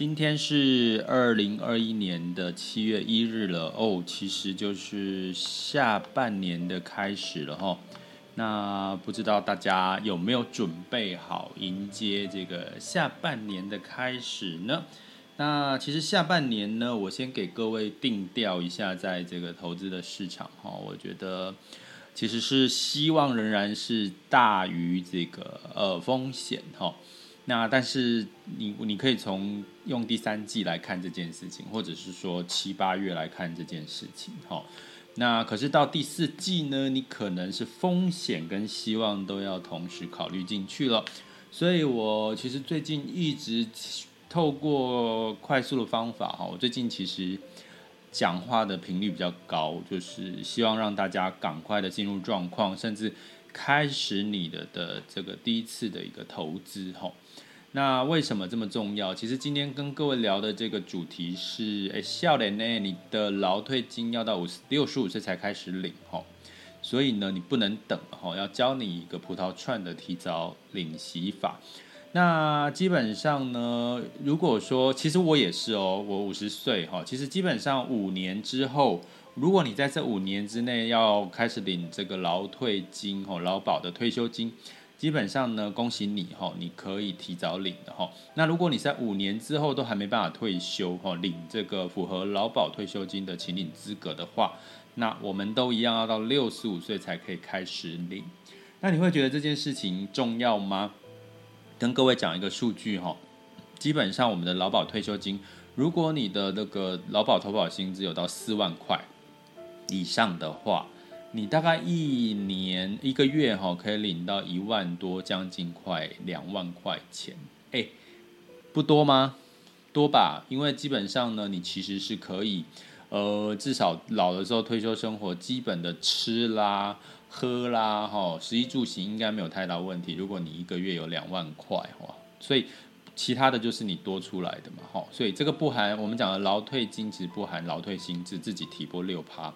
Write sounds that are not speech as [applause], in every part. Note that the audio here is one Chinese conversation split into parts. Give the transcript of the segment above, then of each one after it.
今天是二零二一年的七月一日了哦，其实就是下半年的开始了哈。那不知道大家有没有准备好迎接这个下半年的开始呢？那其实下半年呢，我先给各位定调一下，在这个投资的市场哈，我觉得其实是希望仍然是大于这个呃风险哈。那但是你你可以从用第三季来看这件事情，或者是说七八月来看这件事情，哈。那可是到第四季呢，你可能是风险跟希望都要同时考虑进去了。所以我其实最近一直透过快速的方法，哈，我最近其实讲话的频率比较高，就是希望让大家赶快的进入状况，甚至。开始你的的这个第一次的一个投资哈，那为什么这么重要？其实今天跟各位聊的这个主题是，哎，笑脸呢，你的劳退金要到五十六十五岁才开始领哈，所以呢，你不能等哈，要教你一个葡萄串的提早领息法。那基本上呢，如果说，其实我也是哦，我五十岁哈，其实基本上五年之后。如果你在这五年之内要开始领这个劳退金哦，劳保的退休金，基本上呢，恭喜你哈，你可以提早领的哈。那如果你在五年之后都还没办法退休哈，领这个符合劳保退休金的请领资格的话，那我们都一样要到六十五岁才可以开始领。那你会觉得这件事情重要吗？跟各位讲一个数据哈，基本上我们的劳保退休金，如果你的那个劳保投保薪资有到四万块。以上的话，你大概一年一个月哈，可以领到一万多，将近快两万块钱。哎，不多吗？多吧，因为基本上呢，你其实是可以，呃，至少老的时候退休生活基本的吃啦、喝啦，哈，食衣住行应该没有太大问题。如果你一个月有两万块哈，所以其他的就是你多出来的嘛，哈，所以这个不含我们讲的劳退金，其实不含劳退薪资，自己提拨六趴。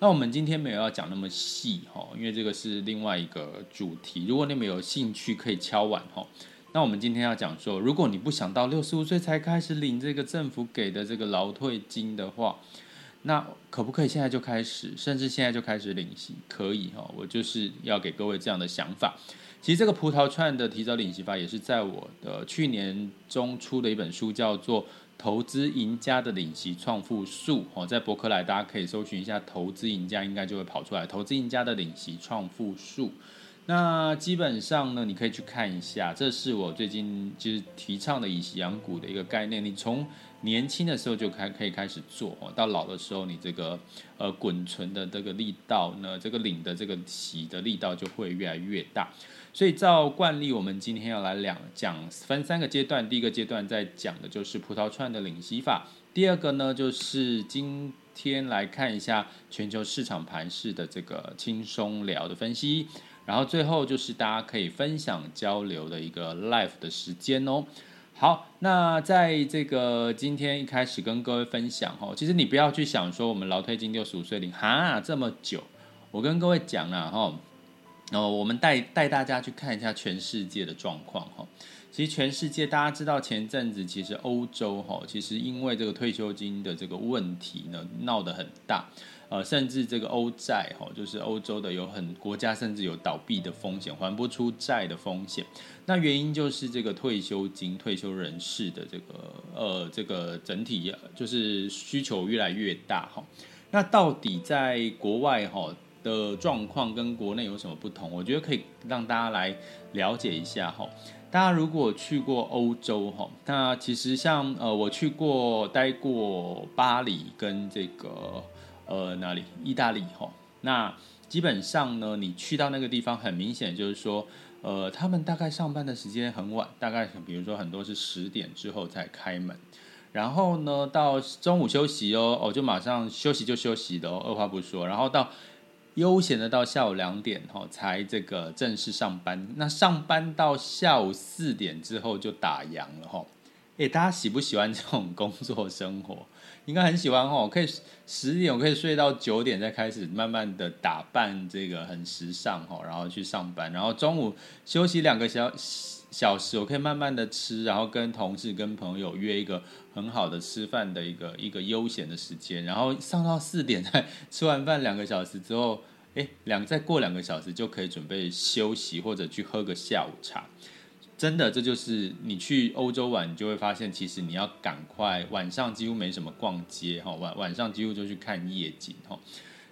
那我们今天没有要讲那么细哈，因为这个是另外一个主题。如果你们有兴趣，可以敲碗哈。那我们今天要讲说，如果你不想到六十五岁才开始领这个政府给的这个劳退金的话，那可不可以现在就开始，甚至现在就开始领息？可以哈，我就是要给各位这样的想法。其实这个葡萄串的提早领息法也是在我的去年中出的一本书，叫做。投资赢家的领息创富术哦，在博客来大家可以搜寻一下“投资赢家”，应该就会跑出来。投资赢家的领息创富术，那基本上呢，你可以去看一下。这是我最近就是提倡的以息养股的一个概念。你从年轻的时候就开可以开始做，到老的时候，你这个呃滚存的这个力道呢，这个领的这个息的力道就会越来越大。所以照惯例，我们今天要来两讲分三个阶段。第一个阶段在讲的就是葡萄串的领息法。第二个呢，就是今天来看一下全球市场盘势的这个轻松聊的分析。然后最后就是大家可以分享交流的一个 live 的时间哦。好，那在这个今天一开始跟各位分享哦，其实你不要去想说我们老退金六十五岁领哈这么久，我跟各位讲了哈。哦，我们带带大家去看一下全世界的状况哈。其实全世界大家知道，前阵子其实欧洲哈，其实因为这个退休金的这个问题呢，闹得很大，呃，甚至这个欧债哈，就是欧洲的有很国家甚至有倒闭的风险，还不出债的风险。那原因就是这个退休金、退休人士的这个呃这个整体就是需求越来越大哈。那到底在国外哈的状况跟国内有什么不同？我觉得可以让大家来了解一下哈。大家如果去过欧洲哈，那其实像呃我去过待过巴黎跟这个呃哪里意大利哈，那基本上呢，你去到那个地方，很明显就是说，呃他们大概上班的时间很晚，大概比如说很多是十点之后才开门，然后呢到中午休息哦，哦就马上休息就休息的哦，二话不说，然后到。悠闲的到下午两点哈，才这个正式上班。那上班到下午四点之后就打烊了哈。诶，大家喜不喜欢这种工作生活？[laughs] 应该很喜欢哈。可以十点我可以睡到九点，再开始慢慢的打扮，这个很时尚哈，然后去上班。然后中午休息两个小小时，我可以慢慢的吃，然后跟同事跟朋友约一个很好的吃饭的一个一个悠闲的时间。然后上到四点，再吃完饭两个小时之后。哎，两再过两个小时就可以准备休息，或者去喝个下午茶。真的，这就是你去欧洲玩，你就会发现，其实你要赶快，晚上几乎没什么逛街哈，晚晚上几乎就去看夜景哈。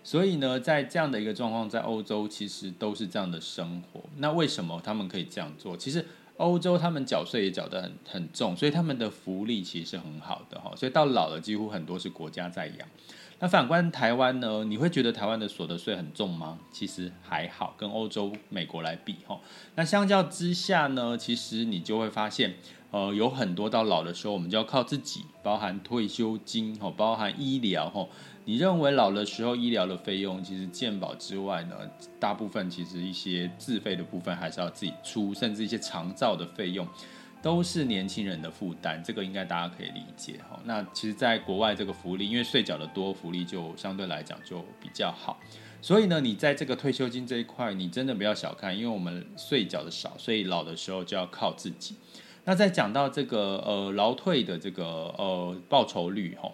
所以呢，在这样的一个状况，在欧洲其实都是这样的生活。那为什么他们可以这样做？其实欧洲他们缴税也缴得很很重，所以他们的福利其实是很好的哈。所以到老了，几乎很多是国家在养。那反观台湾呢？你会觉得台湾的所得税很重吗？其实还好，跟欧洲、美国来比，哈。那相较之下呢，其实你就会发现，呃，有很多到老的时候，我们就要靠自己，包含退休金，哈，包含医疗，哈。你认为老的时候医疗的费用，其实健保之外呢，大部分其实一些自费的部分还是要自己出，甚至一些长照的费用。都是年轻人的负担，这个应该大家可以理解哈。那其实，在国外这个福利，因为税缴的多，福利就相对来讲就比较好。所以呢，你在这个退休金这一块，你真的不要小看，因为我们税缴的少，所以老的时候就要靠自己。那再讲到这个呃劳退的这个呃报酬率哈，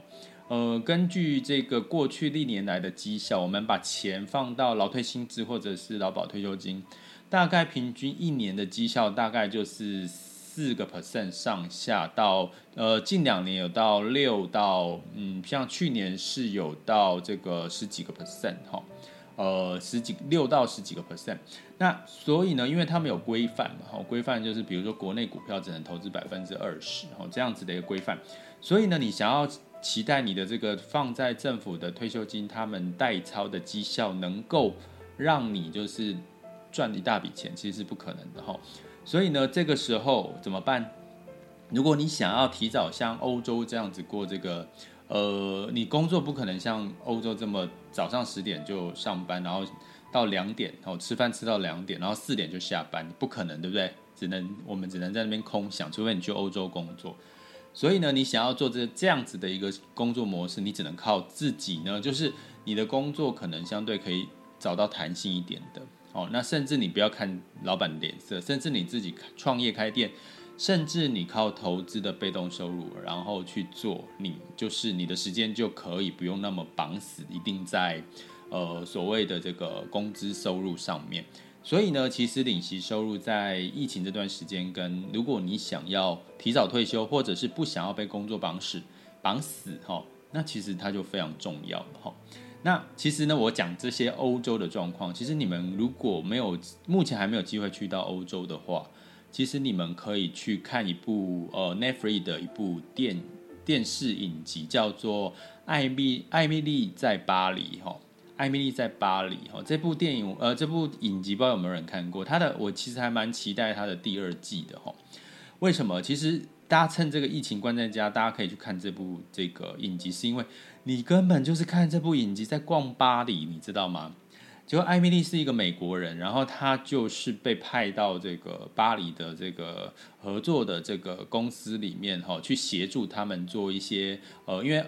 呃根据这个过去历年来的绩效，我们把钱放到劳退薪资或者是劳保退休金，大概平均一年的绩效大概就是。四个 percent 上下到呃近两年有到六到嗯像去年是有到这个十几个 percent 哈，呃十几六到十几个 percent，那所以呢，因为他们有规范嘛，哈规范就是比如说国内股票只能投资百分之二十，哈这样子的一个规范，所以呢，你想要期待你的这个放在政府的退休金，他们代操的绩效能够让你就是赚一大笔钱，其实是不可能的哈。所以呢，这个时候怎么办？如果你想要提早像欧洲这样子过这个，呃，你工作不可能像欧洲这么早上十点就上班，然后到两点，哦吃饭吃到两点，然后四点就下班，不可能，对不对？只能我们只能在那边空想，除非你去欧洲工作。所以呢，你想要做这这样子的一个工作模式，你只能靠自己呢，就是你的工作可能相对可以找到弹性一点的。哦，那甚至你不要看老板脸色，甚至你自己创业开店，甚至你靠投资的被动收入，然后去做，你就是你的时间就可以不用那么绑死，一定在呃所谓的这个工资收入上面。所以呢，其实领息收入在疫情这段时间，跟如果你想要提早退休，或者是不想要被工作绑死绑死哈，那其实它就非常重要哈。那其实呢，我讲这些欧洲的状况，其实你们如果没有目前还没有机会去到欧洲的话，其实你们可以去看一部呃 Netflix 的一部电电视影集，叫做《艾米艾米丽在巴黎》哈，《艾米丽在巴黎》哈，这部电影呃这部影集不知道有没有人看过？它的我其实还蛮期待它的第二季的哈。为什么？其实大家趁这个疫情关在家，大家可以去看这部这个影集，是因为。你根本就是看这部影集在逛巴黎，你知道吗？结果艾米丽是一个美国人，然后她就是被派到这个巴黎的这个合作的这个公司里面哈，去协助他们做一些呃，因为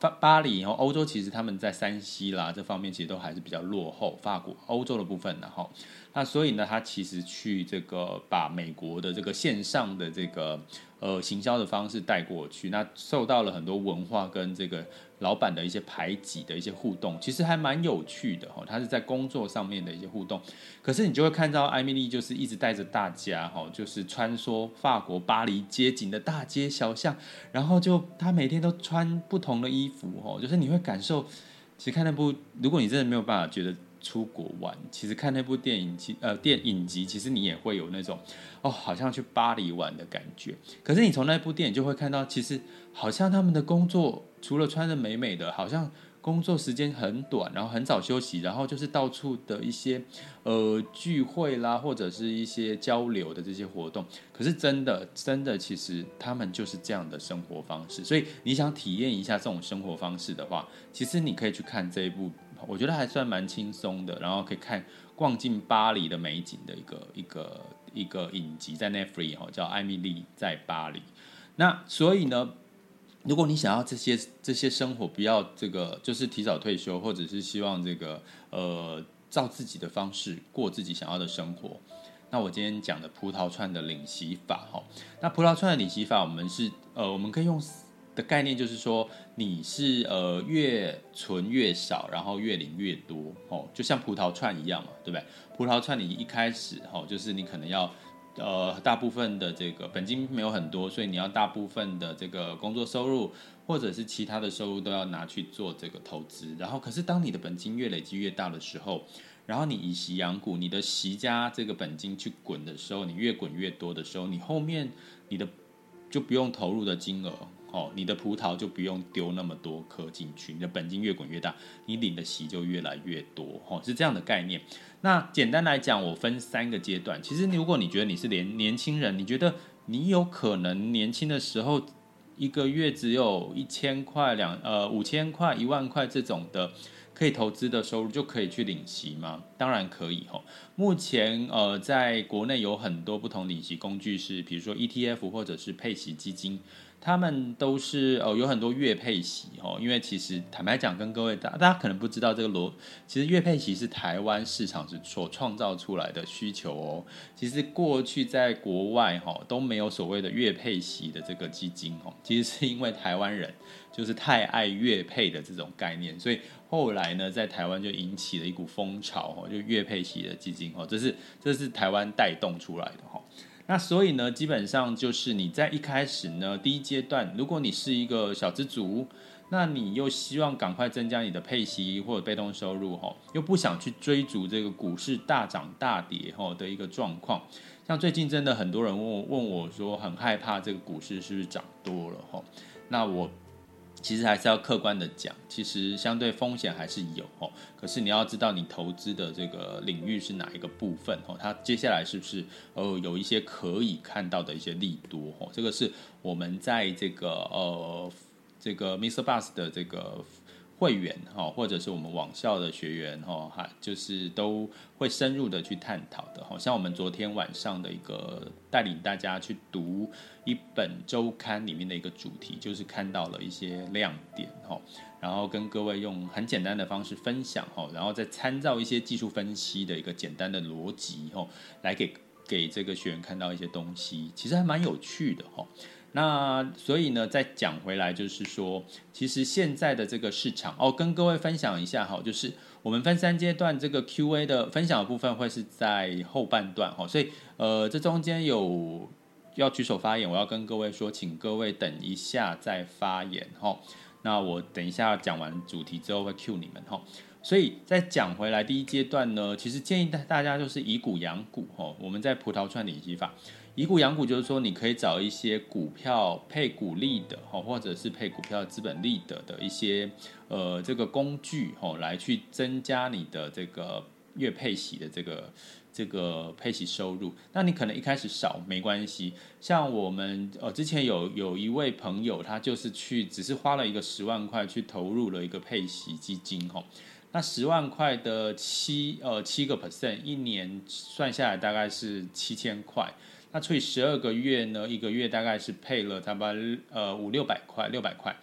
巴巴黎和欧洲其实他们在山西啦这方面其实都还是比较落后，法国、欧洲的部分然后，那所以呢，他其实去这个把美国的这个线上的这个呃行销的方式带过去，那受到了很多文化跟这个老板的一些排挤的一些互动，其实还蛮有趣的哈。他是在工作上面的一些互动，可是你就会看到艾米丽就是一直带着大家哈，就是穿梭法国巴黎街景的大街小巷，然后就他每天都穿不同的衣服哈，就是你会感受。其实看那部，如果你真的没有办法觉得出国玩，其实看那部电影，其呃电影集，其实你也会有那种哦，好像去巴黎玩的感觉。可是你从那部电影就会看到，其实好像他们的工作除了穿的美美的，好像。工作时间很短，然后很早休息，然后就是到处的一些呃聚会啦，或者是一些交流的这些活动。可是真的，真的，其实他们就是这样的生活方式。所以你想体验一下这种生活方式的话，其实你可以去看这一部，我觉得还算蛮轻松的，然后可以看逛进巴黎的美景的一个一个一个影集，在 Netflix 哈，叫《艾米莉在巴黎》。那所以呢？如果你想要这些这些生活，不要这个就是提早退休，或者是希望这个呃照自己的方式过自己想要的生活，那我今天讲的葡萄串的领息法哈，那葡萄串的领息法，我们是呃我们可以用的概念就是说，你是呃越存越少，然后越领越多哦，就像葡萄串一样嘛，对不对？葡萄串你一开始哈，就是你可能要。呃，大部分的这个本金没有很多，所以你要大部分的这个工作收入或者是其他的收入都要拿去做这个投资。然后，可是当你的本金越累积越大的时候，然后你以息养股，你的息加这个本金去滚的时候，你越滚越多的时候，你后面你的就不用投入的金额。哦，你的葡萄就不用丢那么多颗进去，你的本金越滚越大，你领的息就越来越多，哦，是这样的概念。那简单来讲，我分三个阶段。其实，如果你觉得你是年年轻人，你觉得你有可能年轻的时候一个月只有一千块、两呃五千块、一万块这种的可以投资的收入，就可以去领息吗？当然可以，哦。目前呃，在国内有很多不同领息工具是，比如说 ETF 或者是配息基金。他们都是哦，有很多月配息哦，因为其实坦白讲，跟各位大大家可能不知道这个罗，其实月配息是台湾市场是所创造出来的需求哦。其实过去在国外哈都没有所谓的月配息的这个基金哦，其实是因为台湾人就是太爱月配的这种概念，所以后来呢，在台湾就引起了一股风潮哦，就月配息的基金哦，这是这是台湾带动出来的哈。那所以呢，基本上就是你在一开始呢，第一阶段，如果你是一个小资族，那你又希望赶快增加你的配息或者被动收入，吼，又不想去追逐这个股市大涨大跌，吼的一个状况。像最近真的很多人问我问我说，很害怕这个股市是不是涨多了，吼，那我。其实还是要客观的讲，其实相对风险还是有哦。可是你要知道，你投资的这个领域是哪一个部分哦？它接下来是不是呃有一些可以看到的一些利多哦？这个是我们在这个呃这个 Mr. Bus 的这个。会员哈，或者是我们网校的学员哈，哈，就是都会深入的去探讨的。好像我们昨天晚上的一个带领大家去读一本周刊里面的一个主题，就是看到了一些亮点哈，然后跟各位用很简单的方式分享哈，然后再参照一些技术分析的一个简单的逻辑哈，来给给这个学员看到一些东西，其实还蛮有趣的哈。那所以呢，再讲回来，就是说，其实现在的这个市场哦，跟各位分享一下哈，就是我们分三阶段，这个 Q&A 的分享的部分会是在后半段哈，所以呃，这中间有要举手发言，我要跟各位说，请各位等一下再发言哈。那我等一下讲完主题之后会 Q 你们哈。所以再讲回来，第一阶段呢，其实建议大大家就是以股养股哦，我们在葡萄串领息法。以股养股就是说，你可以找一些股票配股利的，或者是配股票资本利得的一些呃这个工具，来去增加你的这个月配息的这个这个配息收入。那你可能一开始少没关系，像我们呃之前有有一位朋友，他就是去只是花了一个十万块去投入了一个配息基金，吼那十万块的七呃七个 percent，一年算下来大概是七千块。那除以十二个月呢，一个月大概是配了差不多呃五六百块，六百块。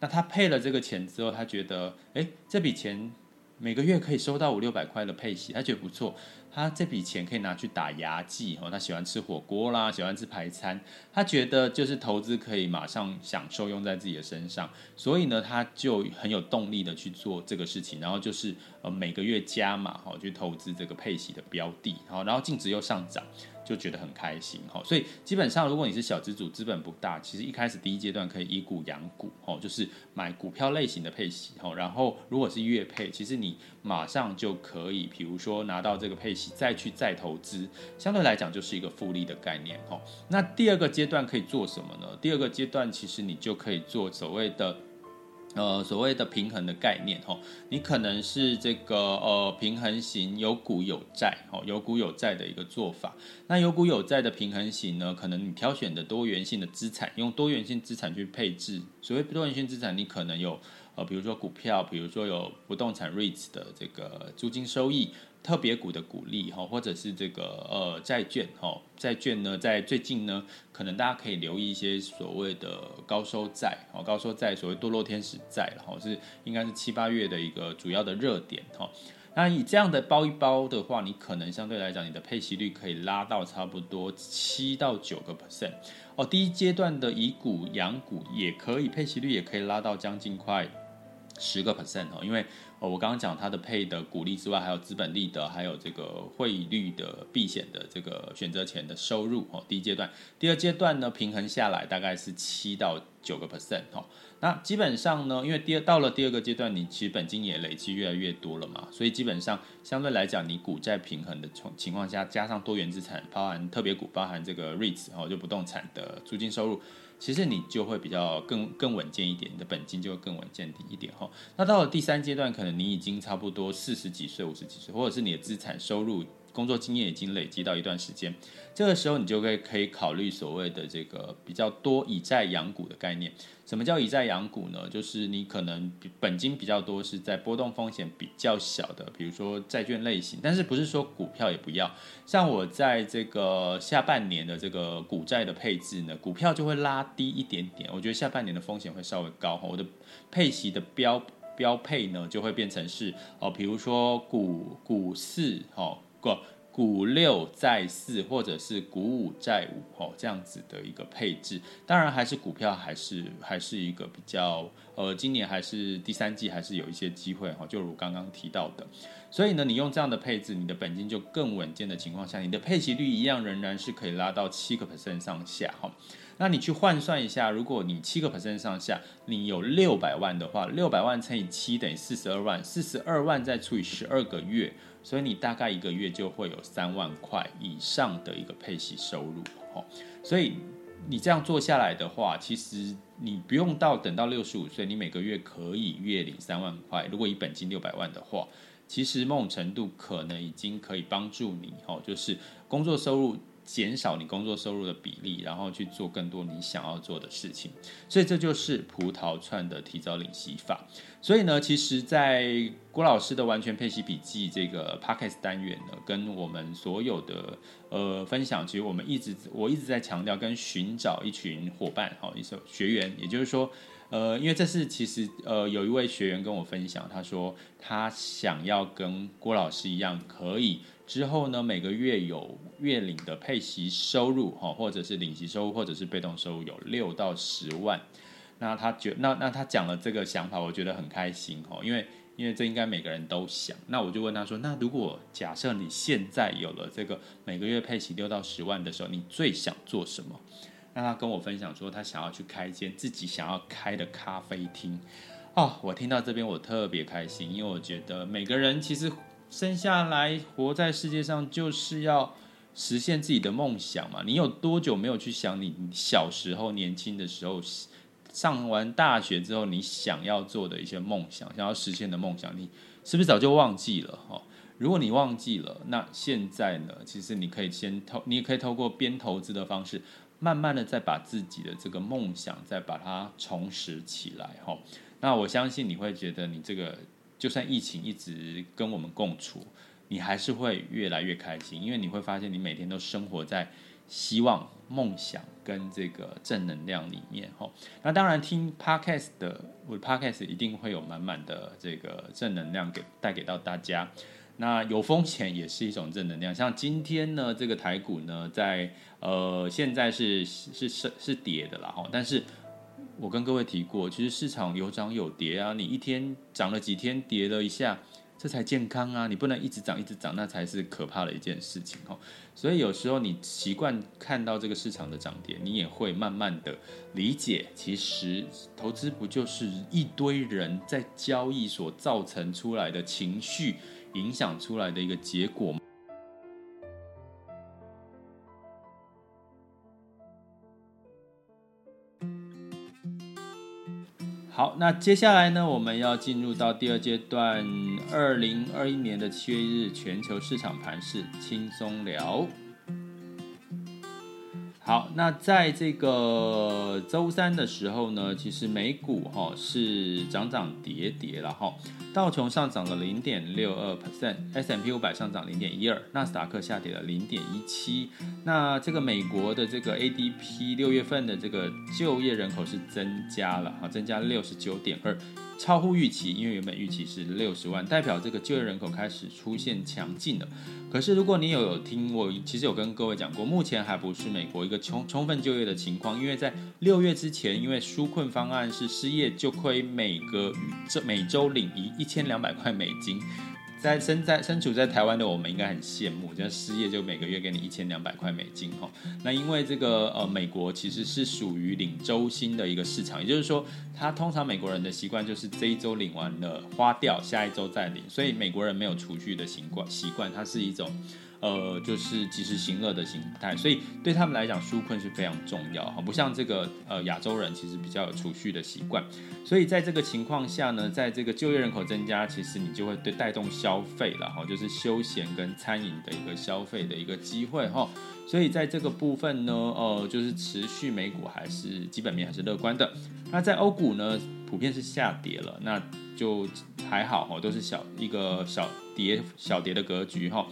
那他配了这个钱之后，他觉得，哎，这笔钱每个月可以收到五六百块的配息，他觉得不错。他这笔钱可以拿去打牙祭哦，他喜欢吃火锅啦，喜欢吃排餐，他觉得就是投资可以马上享受用在自己的身上，所以呢，他就很有动力的去做这个事情，然后就是呃每个月加码哈，去投资这个配息的标的，好，然后净值又上涨。就觉得很开心哈，所以基本上如果你是小资主，资本不大，其实一开始第一阶段可以以股养股哦，就是买股票类型的配息哦，然后如果是月配，其实你马上就可以，比如说拿到这个配息再去再投资，相对来讲就是一个复利的概念哦。那第二个阶段可以做什么呢？第二个阶段其实你就可以做所谓的。呃，所谓的平衡的概念，哈，你可能是这个呃平衡型有股有债，哦，有股有债的一个做法。那有股有债的平衡型呢，可能你挑选的多元性的资产，用多元性资产去配置。所谓多元性资产，你可能有呃，比如说股票，比如说有不动产 REITs 的这个租金收益。特别股的股利哈，或者是这个呃债券哈，债券呢，在最近呢，可能大家可以留意一些所谓的高收债哦，高收债所谓堕落天使债，然后是应该是七八月的一个主要的热点哈。那以这样的包一包的话，你可能相对来讲，你的配息率可以拉到差不多七到九个 percent 哦。第一阶段的以股养股也可以，配息率也可以拉到将近快十个 percent 哦，因为。哦，我刚刚讲它的配的股利之外，还有资本利得，还有这个汇率的避险的这个选择权的收入哦。第一阶段，第二阶段呢，平衡下来大概是七到九个 percent 哦。那基本上呢，因为第二到了第二个阶段，你其实本金也累积越来越多了嘛，所以基本上相对来讲，你股债平衡的情情况下，加上多元资产，包含特别股，包含这个 REITs 哦，就不动产的租金收入。其实你就会比较更更稳健一点，你的本金就会更稳健一点哈。那到了第三阶段，可能你已经差不多四十几岁、五十几岁，或者是你的资产收入。工作经验已经累积到一段时间，这个时候你就可以可以考虑所谓的这个比较多以债养股的概念。什么叫以债养股呢？就是你可能本金比较多，是在波动风险比较小的，比如说债券类型。但是不是说股票也不要？像我在这个下半年的这个股债的配置呢，股票就会拉低一点点。我觉得下半年的风险会稍微高，我的配息的标标配呢就会变成是哦，比如说股股市哦。股股六债四，或者是股五债五，哦，这样子的一个配置，当然还是股票，还是还是一个比较，呃，今年还是第三季还是有一些机会哈，就如刚刚提到的，所以呢，你用这样的配置，你的本金就更稳健的情况下，你的配息率一样仍然是可以拉到七个 percent 上下哈。那你去换算一下，如果你七个 percent 上下，你有六百万的话，六百万乘以七等于四十二万，四十二万再除以十二个月，所以你大概一个月就会有三万块以上的一个配息收入哦。所以你这样做下来的话，其实你不用到等到六十五岁，你每个月可以月领三万块。如果以本金六百万的话，其实某种程度可能已经可以帮助你哦，就是工作收入。减少你工作收入的比例，然后去做更多你想要做的事情，所以这就是葡萄串的提早领息法。所以呢，其实，在郭老师的完全配息笔记这个 Podcast 单元呢，跟我们所有的呃分享，其实我们一直我一直在强调，跟寻找一群伙伴，好，一些学员，也就是说。呃，因为这是其实呃，有一位学员跟我分享，他说他想要跟郭老师一样，可以之后呢，每个月有月领的配息收入哈，或者是领息收入，或者是被动收入有六到十万。那他觉那那他讲了这个想法，我觉得很开心哈，因为因为这应该每个人都想。那我就问他说，那如果假设你现在有了这个每个月配息六到十万的时候，你最想做什么？那他跟我分享说，他想要去开一间自己想要开的咖啡厅。哦，我听到这边我特别开心，因为我觉得每个人其实生下来活在世界上就是要实现自己的梦想嘛。你有多久没有去想你小时候、年轻的时候，上完大学之后你想要做的一些梦想，想要实现的梦想，你是不是早就忘记了？哈，如果你忘记了，那现在呢？其实你可以先投，你也可以透过边投资的方式。慢慢的再把自己的这个梦想再把它重拾起来哈，那我相信你会觉得你这个就算疫情一直跟我们共处，你还是会越来越开心，因为你会发现你每天都生活在希望梦想跟这个正能量里面哈。那当然听 podcast 的，我的 podcast 一定会有满满的这个正能量给带给到大家。那有风险也是一种正能量，像今天呢，这个台股呢，在呃现在是是是是跌的啦哈，但是我跟各位提过，其实市场有涨有跌啊，你一天涨了几天，跌了一下。这才健康啊！你不能一直涨一直涨，那才是可怕的一件事情哦。所以有时候你习惯看到这个市场的涨跌，你也会慢慢的理解，其实投资不就是一堆人在交易所造成出来的情绪影响出来的一个结果吗？好，那接下来呢，我们要进入到第二阶段，二零二一年的七月一日全球市场盘势轻松聊。好，那在这个周三的时候呢，其实美股哈是涨涨跌跌了哈，道琼上涨了零点六二 percent，S&P 五百上涨零点一二，纳斯达克下跌了零点一七。那这个美国的这个 ADP 六月份的这个就业人口是增加了哈，增加六十九点二。超乎预期，因为原本预期是六十万，代表这个就业人口开始出现强劲了。可是如果你有有听我，其实有跟各位讲过，目前还不是美国一个充充分就业的情况，因为在六月之前，因为纾困方案是失业就亏每个这每周领一一千两百块美金。在身在身处在台湾的我们应该很羡慕，就失业就每个月给你一千两百块美金哈。那因为这个呃美国其实是属于领周薪的一个市场，也就是说，他通常美国人的习惯就是这一周领完了花掉，下一周再领，所以美国人没有储蓄的习惯习惯，它是一种。呃，就是及时行乐的形态，所以对他们来讲，纾困是非常重要哈，不像这个呃亚洲人其实比较有储蓄的习惯，所以在这个情况下呢，在这个就业人口增加，其实你就会对带动消费了哈，就是休闲跟餐饮的一个消费的一个机会哈，所以在这个部分呢，呃，就是持续美股还是基本面还是乐观的，那在欧股呢，普遍是下跌了，那就还好哈，都是小一个小跌小跌的格局哈。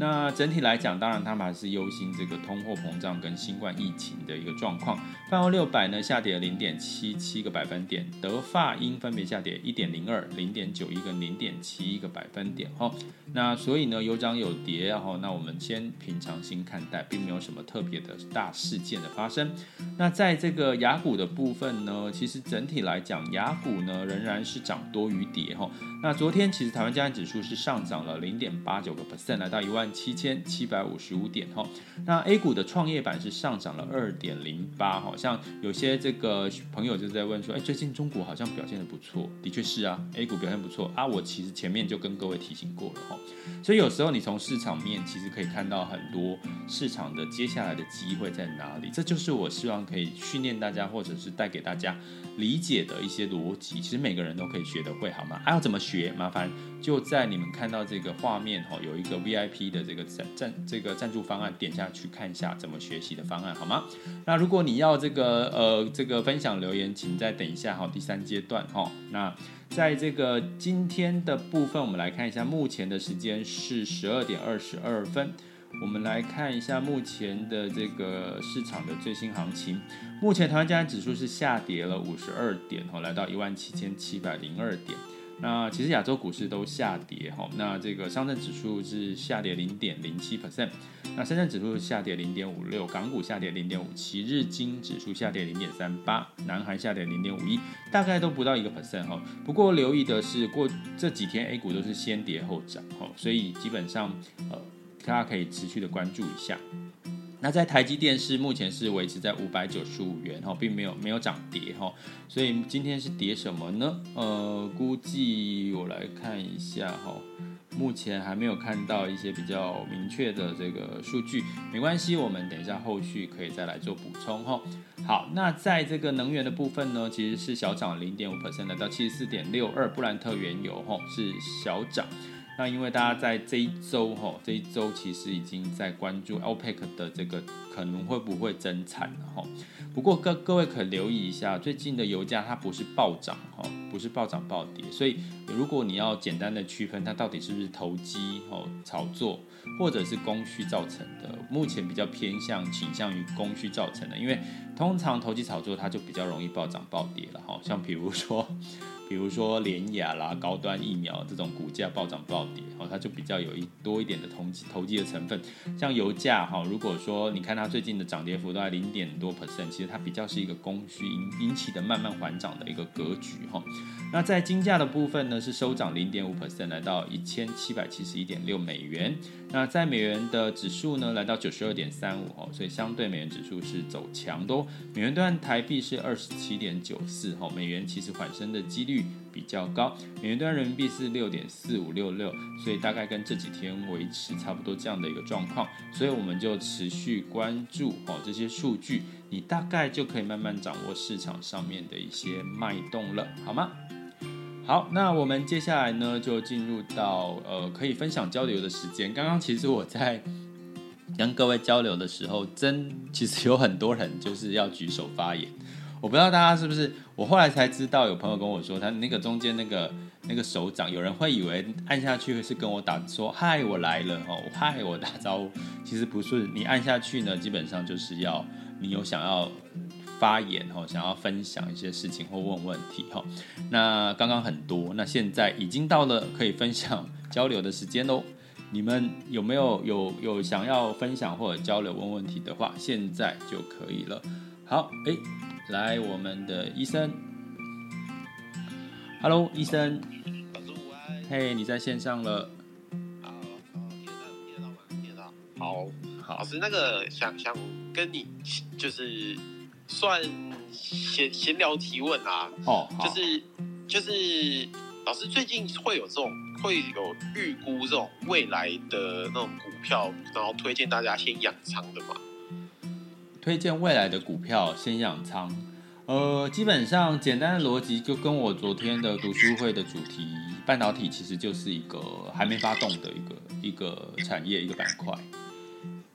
那整体来讲，当然他们还是忧心这个通货膨胀跟新冠疫情的一个状况。泛欧六百呢下跌了零点七七个百分点，德法英分别下跌一点零二、零点九一跟零点七一个百分点。哈，那所以呢有涨有跌，哈，那我们先平常心看待，并没有什么特别的大事件的发生。那在这个雅股的部分呢，其实整体来讲，雅股呢仍然是涨多于跌。哈，那昨天其实台湾加权指数是上涨了零点八九个 percent，来到一万。七千七百五十五点哈，那 A 股的创业板是上涨了二点零八，好像有些这个朋友就在问说，哎，最近中国好像表现得不错，的确是啊，A 股表现不错啊，我其实前面就跟各位提醒过了哈，所以有时候你从市场面其实可以看到很多市场的接下来的机会在哪里，这就是我希望可以训练大家或者是带给大家理解的一些逻辑，其实每个人都可以学得会，好吗？还要怎么学？麻烦就在你们看到这个画面哈，有一个 VIP 的。这个赞赞这个赞助方案，点下去看一下怎么学习的方案好吗？那如果你要这个呃这个分享留言，请再等一下哈，第三阶段哈。那在这个今天的部分，我们来看一下，目前的时间是十二点二十二分。我们来看一下目前的这个市场的最新行情。目前台湾加权指数是下跌了五十二点，哈，来到一万七千七百零二点。那其实亚洲股市都下跌哈，那这个上证指数是下跌零点零七 percent，那深圳指数下跌零点五六，港股下跌零点五七，日经指数下跌零点三八，南韩下跌零点五一，大概都不到一个 percent 哈。不过留意的是，过这几天 A 股都是先跌后涨哈，所以基本上呃，大家可以持续的关注一下。那在台积电是目前是维持在五百九十五元哈，并没有没有涨跌哈，所以今天是跌什么呢？呃，估计我来看一下哈，目前还没有看到一些比较明确的这个数据，没关系，我们等一下后续可以再来做补充哈。好，那在这个能源的部分呢，其实是小涨零点五 percent，来到七十四点六二，布兰特原油哈是小涨。那因为大家在这一周哈，这一周其实已经在关注 OPEC 的这个可能会不会增产了哈。不过各各位可留意一下，最近的油价它不是暴涨哈，不是暴涨暴跌，所以如果你要简单的区分它到底是不是投机哦炒作，或者是供需造成的，目前比较偏向倾向于供需造成的，因为通常投机炒作它就比较容易暴涨暴跌了哈，像比如说。比如说联雅啦、高端疫苗这种股价暴涨暴跌，哦，它就比较有一多一点的投机投机的成分。像油价哈，如果说你看它最近的涨跌幅都在零点多 percent，其实它比较是一个供需引引起的慢慢缓涨的一个格局哈。那在金价的部分呢，是收涨零点五 percent，来到一千七百七十一点六美元。那在美元的指数呢，来到九十二点三五哦，所以相对美元指数是走强多。美元兑台币是二十七点九四哈，美元其实缓升的几率比较高。美元兑人民币是六点四五六六，所以大概跟这几天维持差不多这样的一个状况。所以我们就持续关注哦这些数据，你大概就可以慢慢掌握市场上面的一些脉动了，好吗？好，那我们接下来呢，就进入到呃可以分享交流的时间。刚刚其实我在跟各位交流的时候，真其实有很多人就是要举手发言。我不知道大家是不是，我后来才知道，有朋友跟我说，他那个中间那个那个手掌，有人会以为按下去是跟我打说嗨，我来了哦，嗨，我打招呼。其实不是，你按下去呢，基本上就是要你有想要。发言哈，想要分享一些事情或问问题哈，那刚刚很多，那现在已经到了可以分享交流的时间喽。你们有没有有有想要分享或者交流问问题的话，现在就可以了。好，哎，来我们的医生，Hello，医生，嘿，你在线上了。好。好，老师，那个想想跟你就是。算闲闲聊提问啊，哦，就是就是老师最近会有这种会有预估这种未来的那种股票，然后推荐大家先养仓的吗？推荐未来的股票先养仓，呃，基本上简单的逻辑就跟我昨天的读书会的主题，半导体其实就是一个还没发动的一个一个产业一个板块。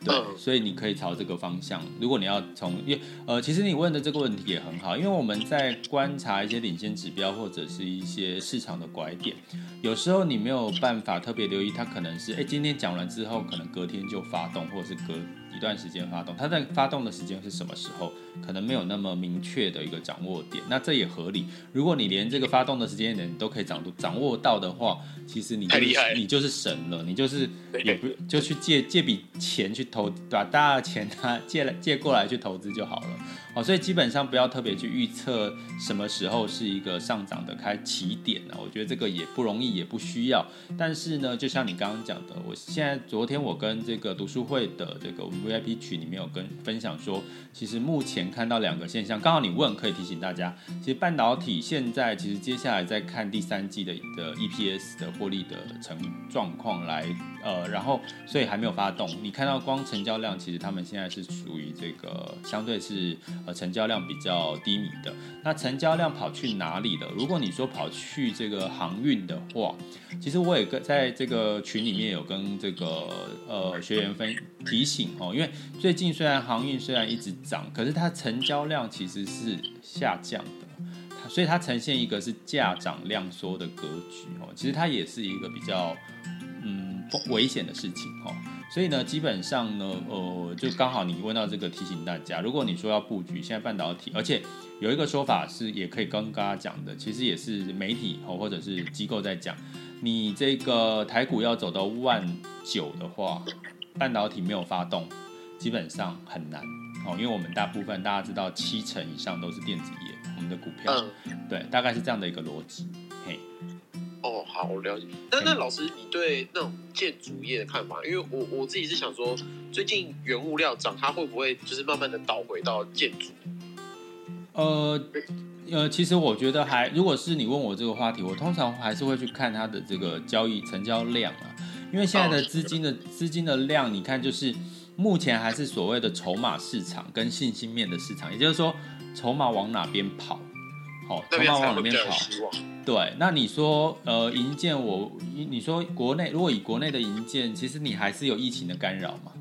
对，所以你可以朝这个方向。如果你要从，因为呃，其实你问的这个问题也很好，因为我们在观察一些领先指标或者是一些市场的拐点，有时候你没有办法特别留意，它可能是哎今天讲完之后，可能隔天就发动，或者是隔一段时间发动。它在发动的时间是什么时候，可能没有那么明确的一个掌握点。那这也合理。如果你连这个发动的时间点都可以掌掌握到的话，其实你就是你就是神了，你就是也不就去借借笔钱去。投把大的钱他借来借过来去投资就好了，哦，所以基本上不要特别去预测什么时候是一个上涨的开起点呢？我觉得这个也不容易，也不需要。但是呢，就像你刚刚讲的，我现在昨天我跟这个读书会的这个 VIP 群里面有跟分享说，其实目前看到两个现象，刚好你问可以提醒大家，其实半导体现在其实接下来在看第三季的的 EPS 的获利的成状况来，呃，然后所以还没有发动，你看到光。成交量其实他们现在是属于这个相对是呃成交量比较低迷的。那成交量跑去哪里了？如果你说跑去这个航运的话，其实我也跟在这个群里面有跟这个呃学员分提醒哦，因为最近虽然航运虽然一直涨，可是它成交量其实是下降的，所以它呈现一个是价涨量缩的格局哦。其实它也是一个比较嗯危险的事情哦。所以呢，基本上呢，呃，就刚好你问到这个，提醒大家，如果你说要布局现在半导体，而且有一个说法是，也可以跟大家讲的，其实也是媒体哦或者是机构在讲，你这个台股要走到万九的话，半导体没有发动，基本上很难哦，因为我们大部分大家知道七成以上都是电子业，我们的股票，对，大概是这样的一个逻辑，嘿。哦，好，我了解。那那老师，你对那种建筑业的看法？因为我我自己是想说，最近原物料涨，它会不会就是慢慢的倒回到建筑？呃呃，其实我觉得还，如果是你问我这个话题，我通常还是会去看它的这个交易成交量啊，因为现在的资金的资金的量，你看就是目前还是所谓的筹码市场跟信心面的市场，也就是说筹码往哪边跑，好，筹码往哪边跑。对，那你说呃银建我，你说国内如果以国内的银建，其实你还是有疫情的干扰嘛？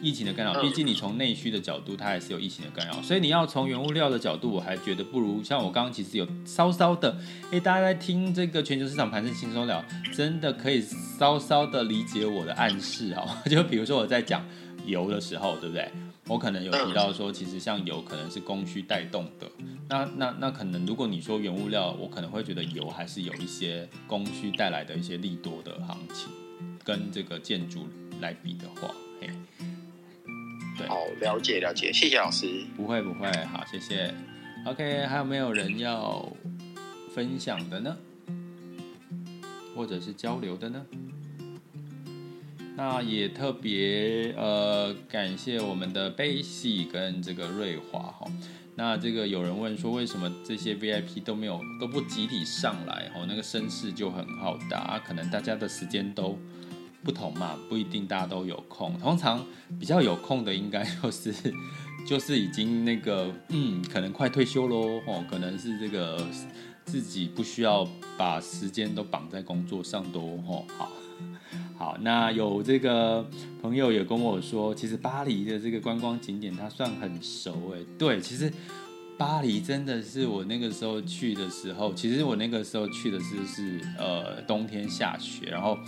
疫情的干扰，毕竟你从内需的角度，它还是有疫情的干扰，所以你要从原物料的角度，我还觉得不如像我刚刚其实有稍稍的，哎，大家在听这个全球市场盘势轻松聊，真的可以稍稍的理解我的暗示哈，[laughs] 就比如说我在讲油的时候，对不对？我可能有提到说，其实像油可能是供需带动的，那那那可能如果你说原物料，我可能会觉得油还是有一些供需带来的一些利多的行情，跟这个建筑来比的话，嘿。对好，了解了解，谢谢老师。不会不会，好，谢谢。OK，还有没有人要分享的呢？或者是交流的呢？那也特别呃感谢我们的贝西跟这个瑞华哈。那这个有人问说，为什么这些 VIP 都没有都不集体上来？哦，那个声势就很好大，啊，可能大家的时间都。不同嘛，不一定大家都有空。通常比较有空的，应该就是 [laughs] 就是已经那个嗯，可能快退休喽，哦，可能是这个自己不需要把时间都绑在工作上都，哦，好，好，那有这个朋友也跟我说，其实巴黎的这个观光景点他算很熟哎，对，其实巴黎真的是我那个时候去的时候，其实我那个时候去的是是呃冬天下雪，然后。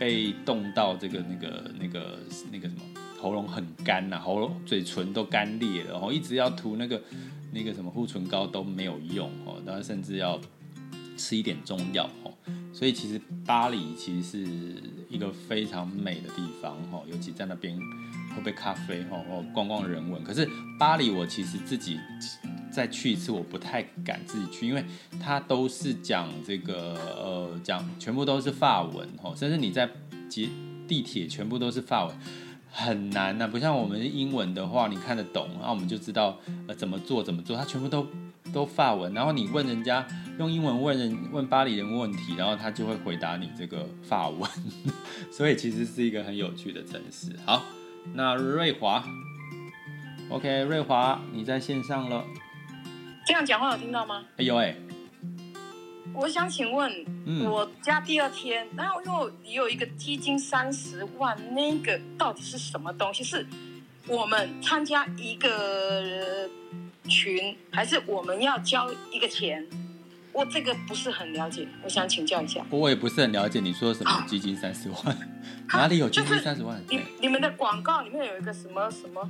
被冻到这个那个那个那个什么喉咙很干呐、啊，喉咙嘴唇都干裂了，然后一直要涂那个那个什么护唇膏都没有用哦，然后甚至要吃一点中药哦，所以其实巴黎其实是一个非常美的地方哦，尤其在那边喝杯咖啡哦，逛逛人文。可是巴黎我其实自己。再去一次，我不太敢自己去，因为它都是讲这个呃，讲全部都是法文哦，甚至你在捷地铁全部都是法文，很难呐、不像我们英文的话，你看得懂，那我们就知道呃怎么做怎么做，它全部都都法文。然后你问人家用英文问人问巴黎人问题，然后他就会回答你这个法文，[laughs] 所以其实是一个很有趣的城市。好，那瑞华，OK，瑞华你在线上了。这样讲话有听到吗？哎呦哎！我想请问，嗯、我家第二天，然后又有一个基金三十万，那个到底是什么东西？是我们参加一个群，还是我们要交一个钱？我这个不是很了解，我想请教一下。我也不是很了解，你说什么基金三十万？啊、哪里有基金三十万？就是、你你们的广告里面有一个什么什么？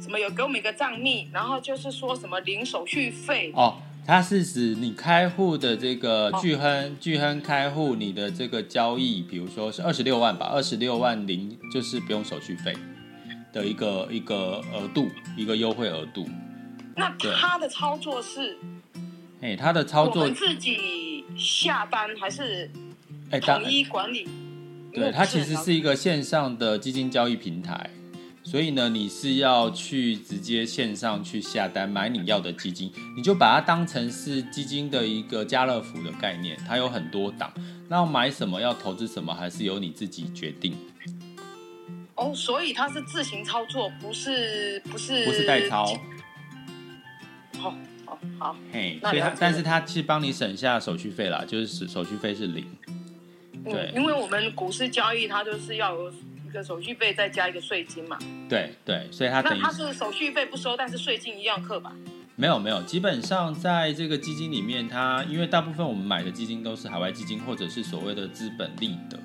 什么有给我们一个账密，然后就是说什么零手续费哦，它是指你开户的这个巨亨，巨亨开户你的这个交易，比如说是二十六万吧，二十六万零就是不用手续费的一个一个额度，一个优惠额度。那他的操作是？哎，他的操作自己下单还是统一管理？对，它其实是一个线上的基金交易平台。所以呢，你是要去直接线上去下单买你要的基金，你就把它当成是基金的一个家乐福的概念，它有很多档，那买什么要投资什么，还是由你自己决定。哦，所以它是自行操作，不是不是不是代操。好，好，好，嘿，所以他但是他是帮你省下手续费啦，就是手续费是零。对，嗯，因为我们股市交易它就是要有。一个手续费再加一个税金嘛？对对，所以它那它是手续费不收，但是税金一样扣吧？没有没有，基本上在这个基金里面，它因为大部分我们买的基金都是海外基金或者是所谓的资本利得，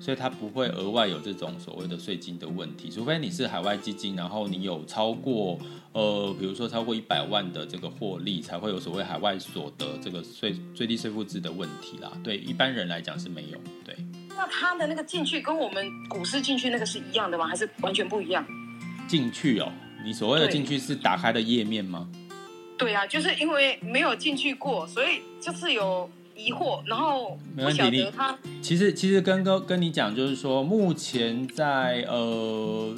所以它不会额外有这种所谓的税金的问题，除非你是海外基金，然后你有超过呃，比如说超过一百万的这个获利，才会有所谓海外所得这个税最低税负制的问题啦。对一般人来讲是没有，对。那它的那个进去跟我们股市进去那个是一样的吗？还是完全不一样？进去哦，你所谓的进去是打开的页面吗？对啊，就是因为没有进去过，所以就是有疑惑，然后不晓得他。其实其实跟跟跟你讲，就是说目前在呃。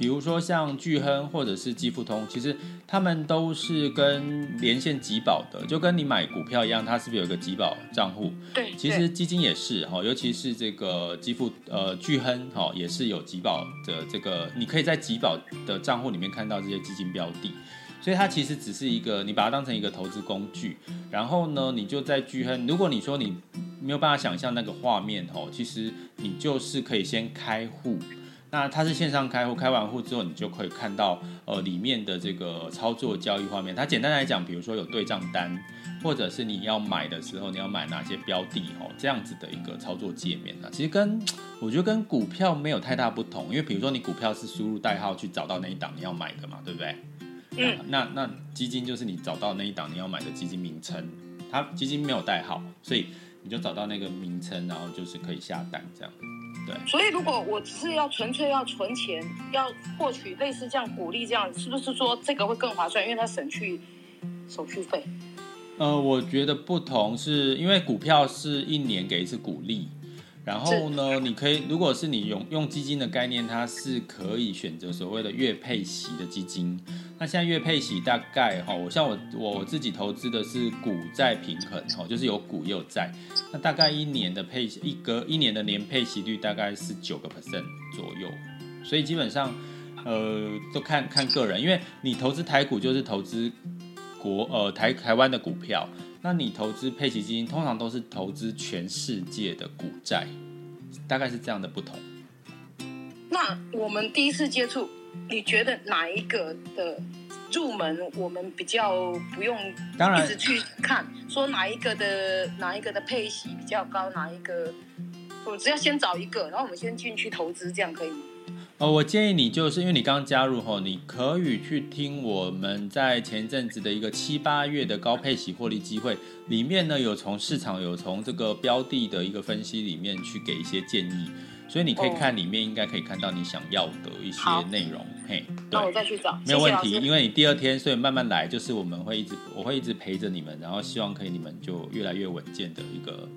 比如说像巨亨或者是基富通，其实他们都是跟连线集保的，就跟你买股票一样，它是不是有个集保账户？对，其实基金也是哈，尤其是这个基富呃巨亨哈，也是有集保的这个，你可以在集保的账户里面看到这些基金标的。所以它其实只是一个，你把它当成一个投资工具，然后呢，你就在巨亨。如果你说你没有办法想象那个画面哦，其实你就是可以先开户。那它是线上开户，开完户之后，你就可以看到呃里面的这个操作交易画面。它简单来讲，比如说有对账单，或者是你要买的时候，你要买哪些标的哦，这样子的一个操作界面呢，其实跟我觉得跟股票没有太大不同，因为比如说你股票是输入代号去找到那一档你要买的嘛，对不对？嗯。那那基金就是你找到那一档你要买的基金名称，它基金没有代号，所以你就找到那个名称，然后就是可以下单这样。对，所以如果我只是要纯粹要存钱，要获取类似这样鼓励这样，是不是说这个会更划算？因为它省去手续费。呃，我觉得不同是因为股票是一年给一次股利，然后呢，你可以如果是你用用基金的概念，它是可以选择所谓的月配息的基金。那现在月配息大概哈，我像我我自己投资的是股债平衡哈，就是有股也有债。那大概一年的配息一个一年的年配息率大概是九个 percent 左右，所以基本上呃都看看个人，因为你投资台股就是投资国呃台台湾的股票，那你投资配息基金通常都是投资全世界的股债，大概是这样的不同。那我们第一次接触。你觉得哪一个的入门我们比较不用一直去看，说哪一个的哪一个的配息比较高，哪一个我只要先找一个，然后我们先进去投资，这样可以吗？呃，我建议你就是因为你刚刚加入后，你可以去听我们在前一阵子的一个七八月的高配息获利机会里面呢，有从市场有从这个标的的一个分析里面去给一些建议。所以你可以看里面，应该可以看到你想要的一些内容。嘿，对，那我再去找，没有问题。因为你第二天，所以慢慢来，就是我们会一直，我会一直陪着你们，然后希望可以你们就越来越稳健的一个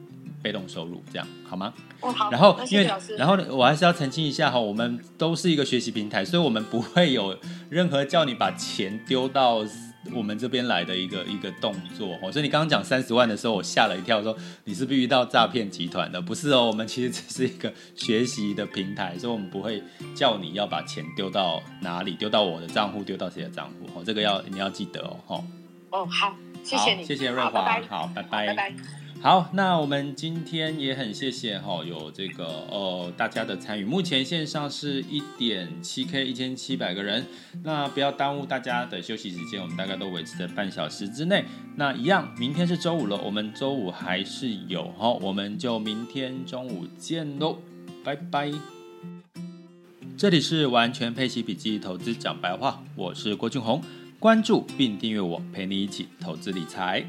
被动收入，这样好吗？哦，好。然后因为，然后我还是要澄清一下哈，我们都是一个学习平台，所以我们不会有任何叫你把钱丢到。我们这边来的一个一个动作哦，所以你刚刚讲三十万的时候，我吓了一跳，说你是不是遇到诈骗集团的？不是哦，我们其实只是一个学习的平台，所以我们不会叫你要把钱丢到哪里，丢到我的账户，丢到谁的账户哦，这个要你要记得哦，哦，好，谢谢你，谢谢瑞华，好，拜拜，拜拜。好，那我们今天也很谢谢哈，有这个呃大家的参与。目前线上是一点七 K 一千七百个人，那不要耽误大家的休息时间，我们大概都维持在半小时之内。那一样，明天是周五了，我们周五还是有哈，我们就明天中午见喽，拜拜。这里是完全配息笔记投资讲白话，我是郭俊宏，关注并订阅我，陪你一起投资理财。